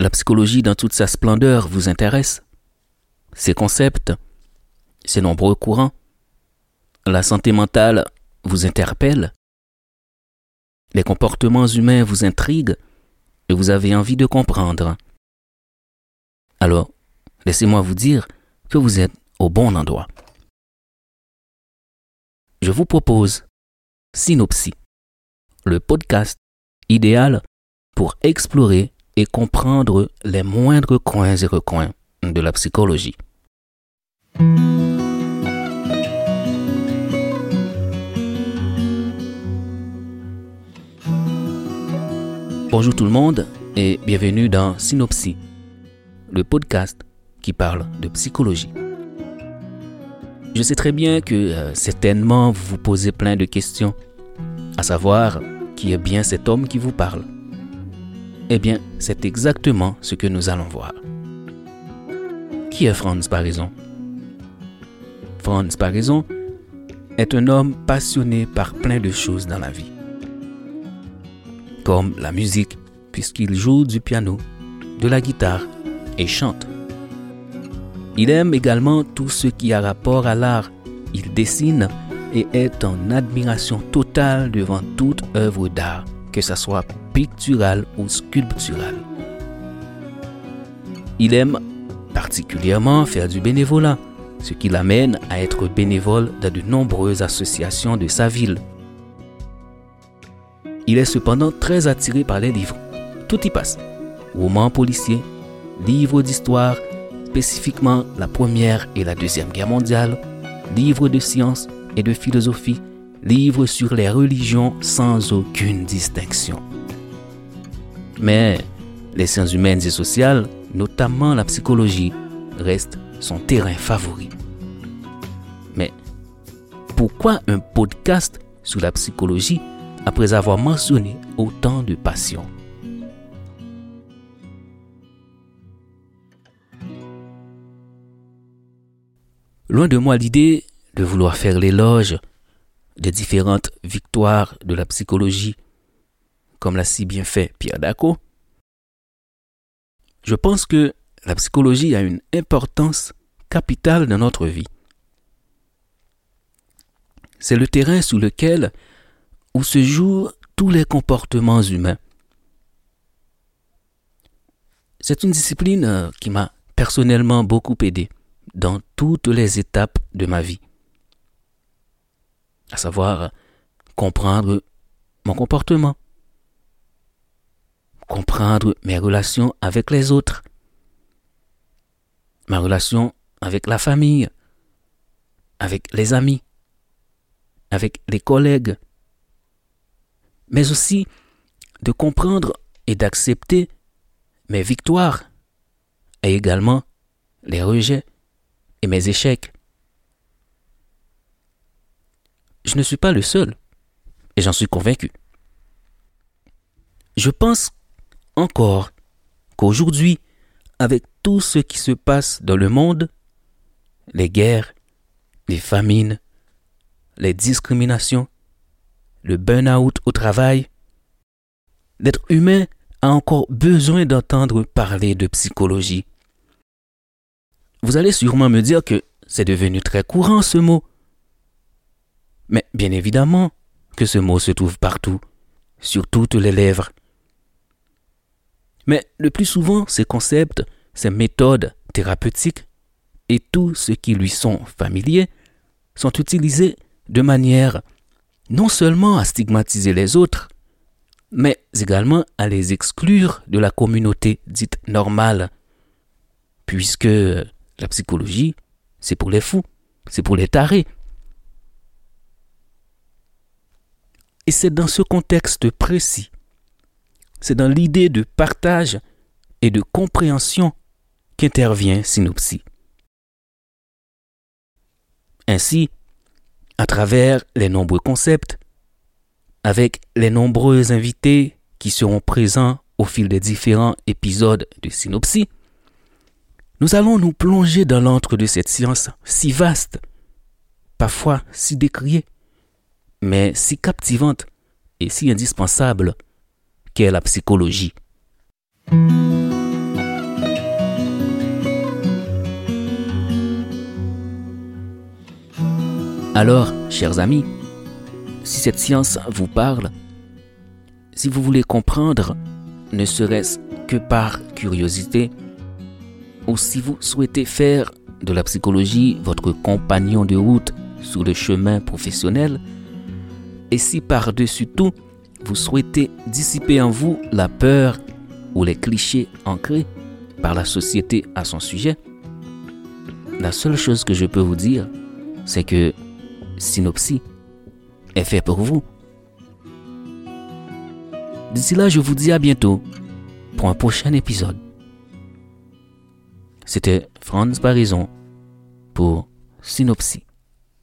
La psychologie dans toute sa splendeur vous intéresse. Ses concepts Ses nombreux courants. La santé mentale vous interpelle. Les comportements humains vous intriguent et vous avez envie de comprendre. Alors, laissez-moi vous dire que vous êtes au bon endroit. Je vous propose Synopsis, le podcast idéal pour explorer et comprendre les moindres coins et recoins de la psychologie. Bonjour tout le monde et bienvenue dans Synopsis, le podcast qui parle de psychologie. Je sais très bien que euh, certainement vous vous posez plein de questions, à savoir qui est bien cet homme qui vous parle? Eh bien, c'est exactement ce que nous allons voir. Qui est Franz Parison Franz Parison est un homme passionné par plein de choses dans la vie, comme la musique, puisqu'il joue du piano, de la guitare et chante. Il aime également tout ce qui a rapport à l'art. Il dessine et est en admiration totale devant toute œuvre d'art, que ce soit picturale ou sculpturale. Il aime particulièrement faire du bénévolat, ce qui l'amène à être bénévole dans de nombreuses associations de sa ville. Il est cependant très attiré par les livres. Tout y passe. Romans policiers, livres d'histoire, spécifiquement la Première et la Deuxième Guerre mondiale, livres de sciences et de philosophie, livres sur les religions sans aucune distinction. Mais les sciences humaines et sociales, notamment la psychologie, restent son terrain favori. Mais pourquoi un podcast sur la psychologie après avoir mentionné autant de passions? Loin de moi l'idée de vouloir faire l'éloge des différentes victoires de la psychologie, comme l'a si bien fait Pierre Daco. Je pense que la psychologie a une importance capitale dans notre vie. C'est le terrain sous lequel où se jouent tous les comportements humains. C'est une discipline euh, qui m'a personnellement beaucoup aidé dans toutes les étapes de ma vie. À savoir, comprendre mon comportement, comprendre mes relations avec les autres, ma relation avec la famille, avec les amis, avec les collègues, mais aussi de comprendre et d'accepter mes victoires et également les rejets et mes échecs. Je ne suis pas le seul, et j'en suis convaincu. Je pense encore qu'aujourd'hui, avec tout ce qui se passe dans le monde, les guerres, les famines, les discriminations, le burn-out au travail, l'être humain a encore besoin d'entendre parler de psychologie vous allez sûrement me dire que c'est devenu très courant ce mot. Mais bien évidemment que ce mot se trouve partout, sur toutes les lèvres. Mais le plus souvent, ces concepts, ces méthodes thérapeutiques et tout ce qui lui sont familiers sont utilisés de manière non seulement à stigmatiser les autres, mais également à les exclure de la communauté dite normale, puisque la psychologie, c'est pour les fous, c'est pour les tarés. Et c'est dans ce contexte précis, c'est dans l'idée de partage et de compréhension qu'intervient Synopsis. Ainsi, à travers les nombreux concepts, avec les nombreux invités qui seront présents au fil des différents épisodes de Synopsis, nous allons nous plonger dans l'antre de cette science si vaste, parfois si décriée, mais si captivante et si indispensable qu'est la psychologie. Alors, chers amis, si cette science vous parle, si vous voulez comprendre, ne serait-ce que par curiosité, ou si vous souhaitez faire de la psychologie votre compagnon de route sur le chemin professionnel, et si par-dessus tout, vous souhaitez dissiper en vous la peur ou les clichés ancrés par la société à son sujet, la seule chose que je peux vous dire, c'est que Synopsis est fait pour vous. D'ici là, je vous dis à bientôt pour un prochain épisode. C'était Franz Barison pour Synopsis.